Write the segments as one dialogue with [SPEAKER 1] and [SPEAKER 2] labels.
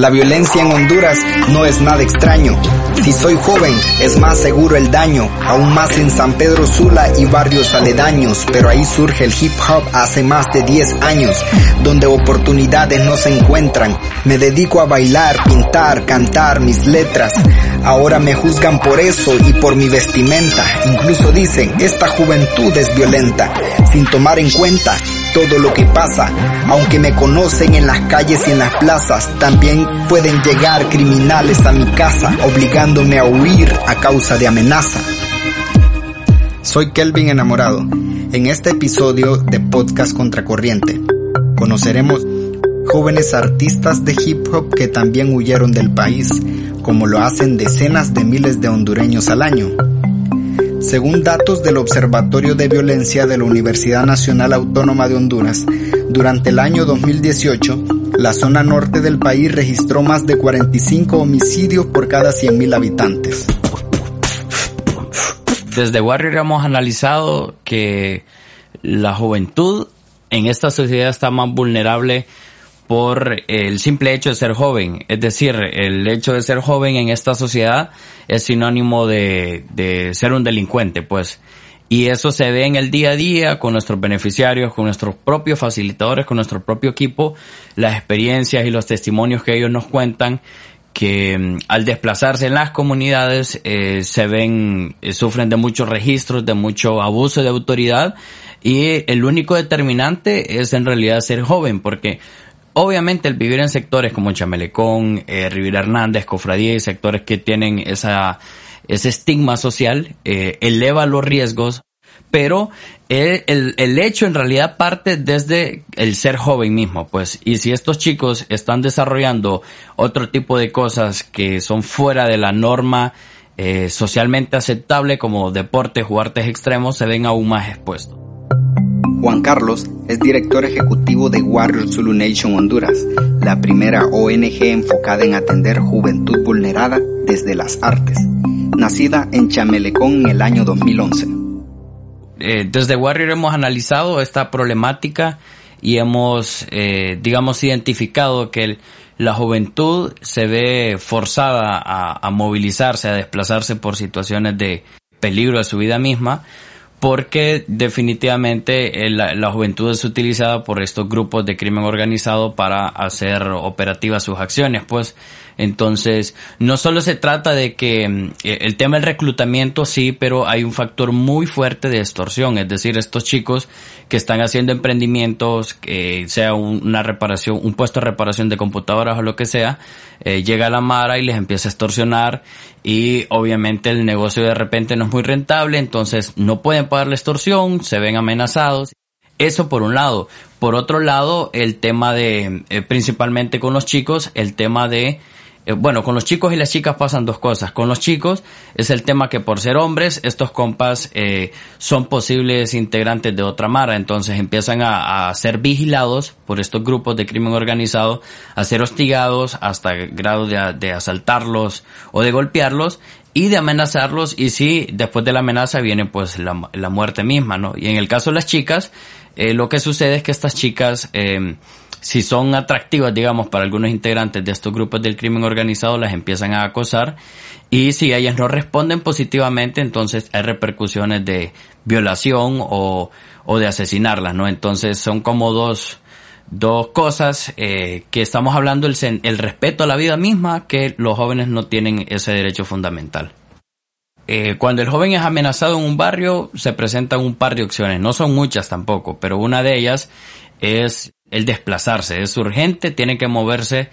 [SPEAKER 1] La violencia en Honduras no es nada extraño. Si soy joven, es más seguro el daño, aún más en San Pedro Sula y barrios aledaños, pero ahí surge el hip hop hace más de 10 años, donde oportunidades no se encuentran. Me dedico a bailar, pintar, cantar mis letras. Ahora me juzgan por eso y por mi vestimenta. Incluso dicen, esta juventud es violenta, sin tomar en cuenta todo lo que pasa. Aunque me conocen en las calles y en las plazas, también pueden llegar criminales a mi casa, obligándome a huir a causa de amenaza. Soy Kelvin Enamorado. En este episodio de Podcast Contracorriente, conoceremos jóvenes artistas de hip hop que también huyeron del país, como lo hacen decenas de miles de hondureños al año. Según datos del Observatorio de Violencia de la Universidad Nacional Autónoma de Honduras, durante el año 2018, la zona norte del país registró más de 45 homicidios por cada 100.000 habitantes.
[SPEAKER 2] Desde Warrior hemos analizado que la juventud en esta sociedad está más vulnerable por el simple hecho de ser joven. Es decir, el hecho de ser joven en esta sociedad es sinónimo de, de ser un delincuente, pues. Y eso se ve en el día a día con nuestros beneficiarios, con nuestros propios facilitadores, con nuestro propio equipo, las experiencias y los testimonios que ellos nos cuentan que mm, al desplazarse en las comunidades eh, se ven, eh, sufren de muchos registros, de mucho abuso de autoridad y el único determinante es en realidad ser joven porque Obviamente el vivir en sectores como Chamelecón, eh, Rivera Hernández, Cofradía y sectores que tienen esa, ese estigma social eh, eleva los riesgos, pero el, el, el, hecho en realidad parte desde el ser joven mismo, pues, y si estos chicos están desarrollando otro tipo de cosas que son fuera de la norma eh, socialmente aceptable como deportes o artes extremos, se ven aún más expuestos.
[SPEAKER 1] Juan Carlos es director ejecutivo de Warrior Zulu Nation Honduras, la primera ONG enfocada en atender juventud vulnerada desde las artes, nacida en Chamelecón en el año 2011.
[SPEAKER 2] Eh, desde Warrior hemos analizado esta problemática y hemos, eh, digamos, identificado que la juventud se ve forzada a, a movilizarse, a desplazarse por situaciones de peligro de su vida misma, porque definitivamente eh, la, la, juventud es utilizada por estos grupos de crimen organizado para hacer operativas sus acciones, pues entonces no solo se trata de que mm, eh, el tema del reclutamiento sí, pero hay un factor muy fuerte de extorsión, es decir, estos chicos que están haciendo emprendimientos, que sea una reparación, un puesto de reparación de computadoras o lo que sea, eh, llega a la Mara y les empieza a extorsionar y obviamente el negocio de repente no es muy rentable, entonces no pueden pagar la extorsión, se ven amenazados. Eso por un lado. Por otro lado, el tema de, eh, principalmente con los chicos, el tema de eh, bueno, con los chicos y las chicas pasan dos cosas. Con los chicos es el tema que por ser hombres, estos compas eh, son posibles integrantes de otra mara, entonces empiezan a, a, ser vigilados por estos grupos de crimen organizado, a ser hostigados hasta grado de, de asaltarlos o de golpearlos y de amenazarlos y si después de la amenaza viene pues la, la muerte misma, ¿no? Y en el caso de las chicas, eh, lo que sucede es que estas chicas eh, si son atractivas, digamos, para algunos integrantes de estos grupos del crimen organizado, las empiezan a acosar y si ellas no responden positivamente, entonces hay repercusiones de violación o, o de asesinarlas, ¿no? Entonces son como dos, dos cosas eh, que estamos hablando, el, respeto a la vida misma, que los jóvenes no tienen ese derecho fundamental. Eh, cuando el joven es amenazado en un barrio, se presentan un par de opciones. No son muchas tampoco, pero una de ellas es el desplazarse. Es urgente, tiene que moverse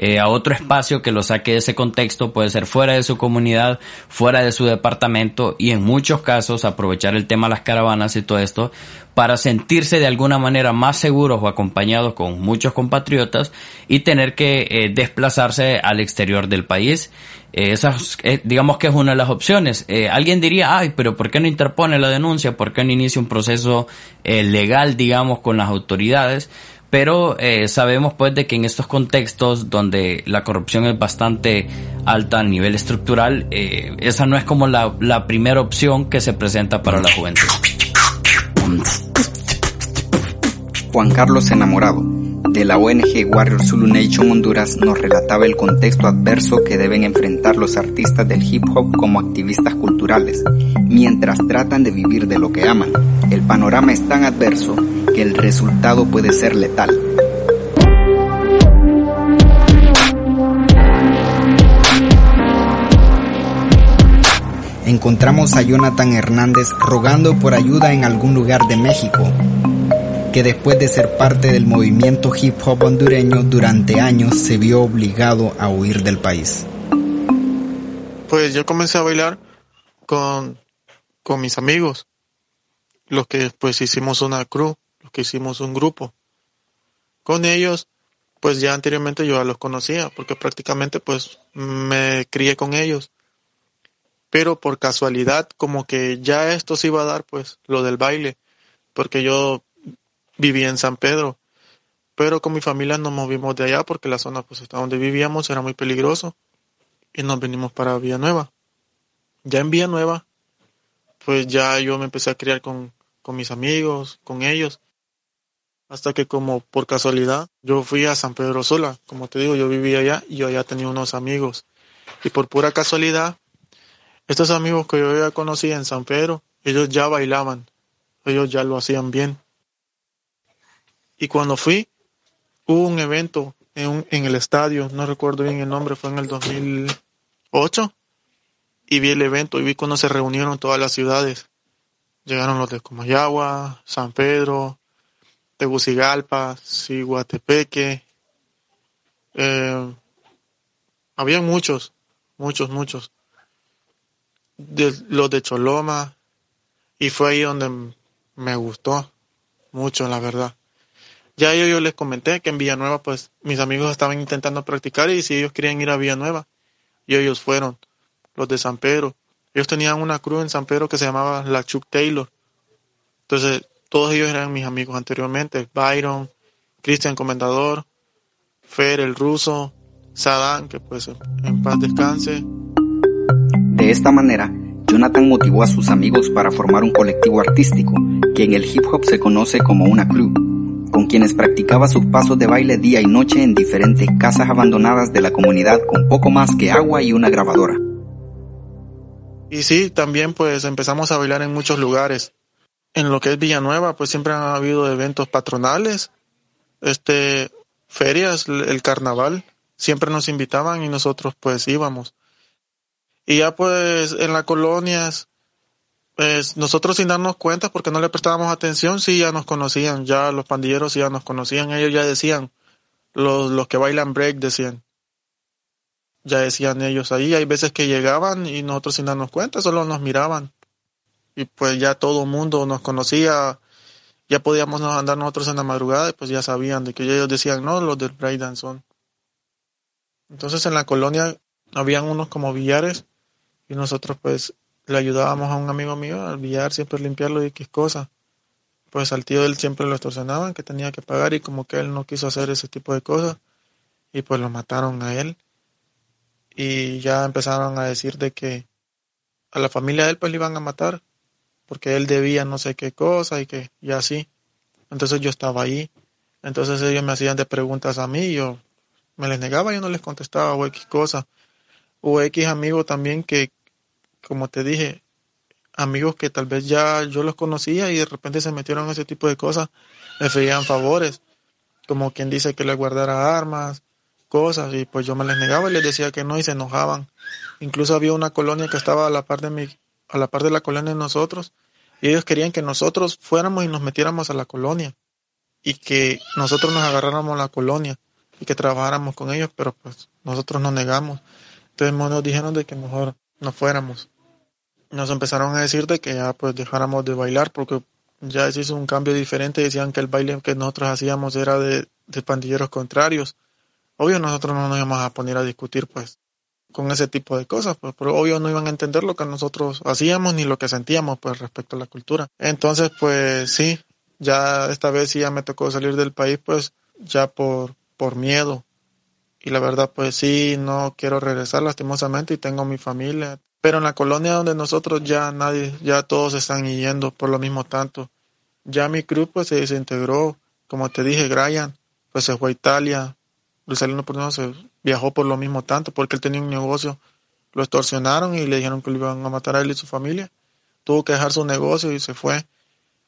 [SPEAKER 2] eh, a otro espacio que lo saque de ese contexto, puede ser fuera de su comunidad, fuera de su departamento y en muchos casos aprovechar el tema de las caravanas y todo esto para sentirse de alguna manera más seguros o acompañados con muchos compatriotas y tener que eh, desplazarse al exterior del país. Eh, eh, digamos que es una de las opciones. Eh, alguien diría, ay, pero ¿por qué no interpone la denuncia? ¿Por qué no inicia un proceso legal, digamos, con las autoridades? Pero eh, sabemos pues de que en estos contextos donde la corrupción es bastante alta a nivel estructural, eh, esa no es como la, la, primera opción que se presenta para la juventud.
[SPEAKER 1] Juan Carlos Enamorado, de la ONG Warrior Zulu Nation Honduras nos relataba el contexto adverso que deben enfrentar los artistas del hip hop como activistas culturales, mientras tratan de vivir de lo que aman. El panorama es tan adverso que el resultado puede ser letal. Encontramos a Jonathan Hernández rogando por ayuda en algún lugar de México, que después de ser parte del movimiento hip hop hondureño durante años se vio obligado a huir del país.
[SPEAKER 3] Pues yo comencé a bailar con, con mis amigos, los que después hicimos una crew, los que hicimos un grupo. Con ellos, pues ya anteriormente yo ya los conocía, porque prácticamente pues me crié con ellos. Pero por casualidad, como que ya esto se iba a dar, pues, lo del baile, porque yo vivía en San Pedro, pero con mi familia nos movimos de allá porque la zona pues donde vivíamos era muy peligroso y nos venimos para Villanueva. Ya en Villanueva, pues ya yo me empecé a criar con, con mis amigos, con ellos, hasta que como por casualidad yo fui a San Pedro sola, como te digo, yo vivía allá y yo allá tenía unos amigos. Y por pura casualidad, estos amigos que yo ya conocía en San Pedro, ellos ya bailaban, ellos ya lo hacían bien. Y cuando fui, hubo un evento en, en, el estadio, no recuerdo bien el nombre, fue en el 2008, y vi el evento y vi cuando se reunieron todas las ciudades. Llegaron los de Comayagua, San Pedro, Tegucigalpa, Siguatepeque. Eh, había muchos, muchos, muchos. De, los de Choloma. Y fue ahí donde me gustó mucho, la verdad. Ya yo, les comenté que en Villanueva, pues mis amigos estaban intentando practicar y si ellos querían ir a Villanueva, y ellos fueron, los de San Pedro. Ellos tenían una cruz en San Pedro que se llamaba la Chuck Taylor. Entonces, todos ellos eran mis amigos anteriormente. Byron, Cristian Comendador, Fer el ruso, Sadán, que pues en paz descanse.
[SPEAKER 1] De esta manera, Jonathan motivó a sus amigos para formar un colectivo artístico, que en el hip hop se conoce como una crew con quienes practicaba sus pasos de baile día y noche en diferentes casas abandonadas de la comunidad con poco más que agua y una grabadora.
[SPEAKER 3] Y sí, también pues empezamos a bailar en muchos lugares. En lo que es Villanueva, pues siempre han habido eventos patronales, este, ferias, el carnaval, siempre nos invitaban y nosotros pues íbamos. Y ya pues en las colonias, pues nosotros sin darnos cuenta, porque no le prestábamos atención, sí ya nos conocían, ya los pandilleros ya nos conocían, ellos ya decían, los, los que bailan break decían, ya decían ellos ahí, hay veces que llegaban y nosotros sin darnos cuenta, solo nos miraban. Y pues ya todo el mundo nos conocía, ya podíamos andar nosotros en la madrugada y pues ya sabían de que ellos decían, no, los del breakdance son. Entonces en la colonia habían unos como billares y nosotros pues le ayudábamos a un amigo mío al billar, siempre limpiarlo y qué cosa. Pues al tío él siempre lo extorsionaban, que tenía que pagar y como que él no quiso hacer ese tipo de cosas y pues lo mataron a él. Y ya empezaron a decir de que a la familia de él pues le iban a matar porque él debía no sé qué cosa y que y así. Entonces yo estaba ahí. Entonces ellos me hacían de preguntas a mí, yo me les negaba, yo no les contestaba o X cosa. O X amigo también que como te dije, amigos que tal vez ya yo los conocía y de repente se metieron en ese tipo de cosas, me pedían favores, como quien dice que les guardara armas, cosas, y pues yo me les negaba y les decía que no y se enojaban. Incluso había una colonia que estaba a la par de mi, a la de la colonia de nosotros, y ellos querían que nosotros fuéramos y nos metiéramos a la colonia, y que nosotros nos agarráramos la colonia, y que trabajáramos con ellos, pero pues nosotros nos negamos. Entonces nos dijeron de que mejor no fuéramos nos empezaron a decir de que ya pues dejáramos de bailar porque ya se hizo un cambio diferente, decían que el baile que nosotros hacíamos era de, de pandilleros contrarios. Obvio nosotros no nos íbamos a poner a discutir pues con ese tipo de cosas, pues, pero obvio no iban a entender lo que nosotros hacíamos ni lo que sentíamos pues respecto a la cultura. Entonces pues sí, ya esta vez sí ya me tocó salir del país pues ya por, por miedo. Y la verdad pues sí, no quiero regresar lastimosamente y tengo mi familia, pero en la colonia donde nosotros ya nadie, ya todos están yendo por lo mismo tanto. Ya mi grupo se desintegró, como te dije, Brian, pues se fue a Italia. Luis Aliano Portino se viajó por lo mismo tanto, porque él tenía un negocio. Lo extorsionaron y le dijeron que lo iban a matar a él y su familia. Tuvo que dejar su negocio y se fue.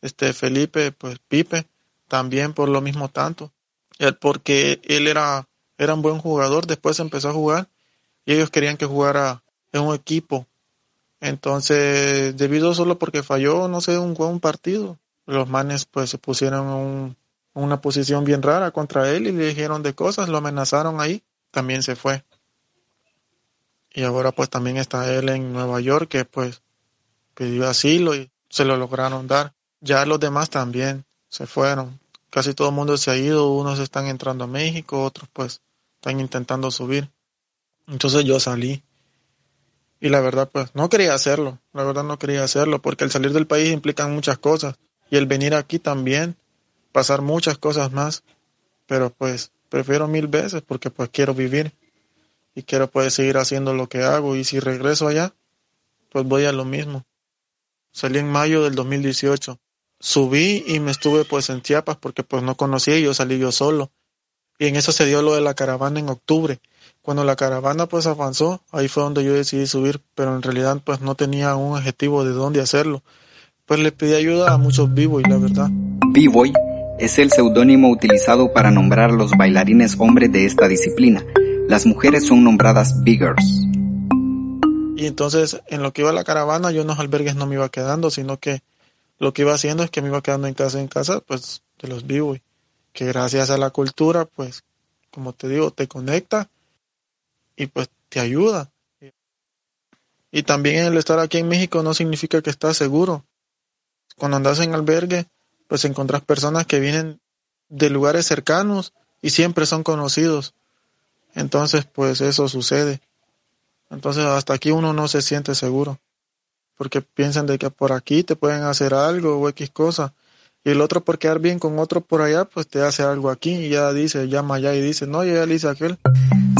[SPEAKER 3] Este Felipe, pues Pipe, también por lo mismo tanto. Él, porque él era, era un buen jugador, después empezó a jugar y ellos querían que jugara en un equipo. Entonces, debido solo porque falló, no sé, un buen partido, los manes pues se pusieron en una posición bien rara contra él y le dijeron de cosas, lo amenazaron ahí, también se fue. Y ahora pues también está él en Nueva York que pues pidió asilo y se lo lograron dar. Ya los demás también se fueron. Casi todo el mundo se ha ido, unos están entrando a México, otros pues están intentando subir. Entonces yo salí. Y la verdad pues no quería hacerlo, la verdad no quería hacerlo porque el salir del país implica muchas cosas y el venir aquí también, pasar muchas cosas más, pero pues prefiero mil veces porque pues quiero vivir y quiero pues seguir haciendo lo que hago y si regreso allá, pues voy a lo mismo. Salí en mayo del 2018. Subí y me estuve pues en Chiapas porque pues no conocía y yo salí yo solo. Y en eso se dio lo de la caravana en octubre. Cuando la caravana pues avanzó, ahí fue donde yo decidí subir, pero en realidad pues no tenía un objetivo de dónde hacerlo pues le pedí ayuda a muchos B-Boy, la verdad.
[SPEAKER 1] B-Boy es el seudónimo utilizado para nombrar a los bailarines hombres de esta disciplina. Las mujeres son nombradas Biggers.
[SPEAKER 3] Y entonces, en lo que iba a la caravana, yo en los albergues no me iba quedando, sino que lo que iba haciendo es que me iba quedando en casa en casa, pues, de los B-Boy. Que gracias a la cultura, pues, como te digo, te conecta y pues te ayuda. Y también el estar aquí en México no significa que estás seguro cuando andas en albergue, pues encontrás personas que vienen de lugares cercanos y siempre son conocidos. Entonces, pues eso sucede. Entonces, hasta aquí uno no se siente seguro. Porque piensan de que por aquí te pueden hacer algo o X cosa. Y el otro por quedar bien con otro por allá, pues te hace algo aquí y ya dice, llama allá y dice, no, ya le hice.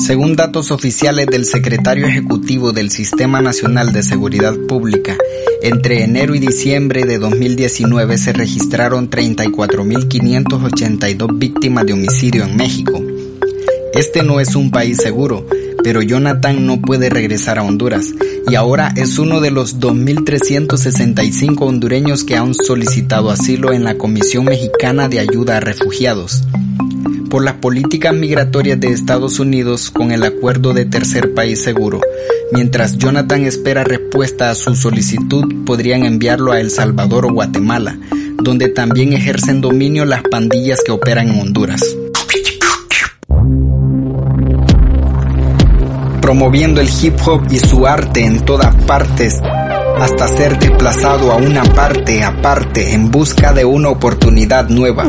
[SPEAKER 1] Según datos oficiales del secretario ejecutivo del Sistema Nacional de Seguridad Pública, entre enero y diciembre de 2019 se registraron 34.582 víctimas de homicidio en México. Este no es un país seguro, pero Jonathan no puede regresar a Honduras y ahora es uno de los 2.365 hondureños que han solicitado asilo en la Comisión Mexicana de Ayuda a Refugiados. Por las políticas migratorias de Estados Unidos con el acuerdo de tercer país seguro, mientras Jonathan espera respuesta a su solicitud podrían enviarlo a El Salvador o Guatemala, donde también ejercen dominio las pandillas que operan en Honduras. promoviendo el hip hop y su arte en todas partes, hasta ser desplazado a una parte aparte en busca de una oportunidad nueva.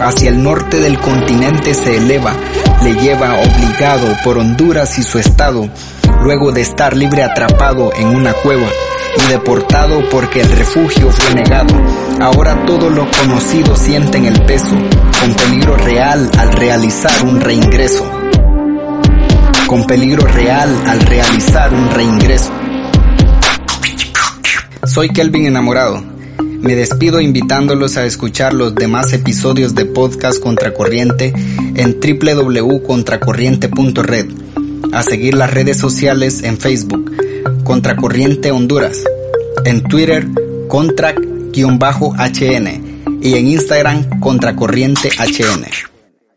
[SPEAKER 1] Hacia el norte del continente se eleva, le lleva obligado por Honduras y su estado, luego de estar libre atrapado en una cueva y deportado porque el refugio fue negado. Ahora todos los conocidos sienten el peso, con peligro real al realizar un reingreso con peligro real al realizar un reingreso. Soy Kelvin Enamorado. Me despido invitándolos a escuchar los demás episodios de podcast Contracorriente en www.contracorriente.red, a seguir las redes sociales en Facebook, Contracorriente Honduras, en Twitter, contra-hn y en Instagram, Contracorriente HN.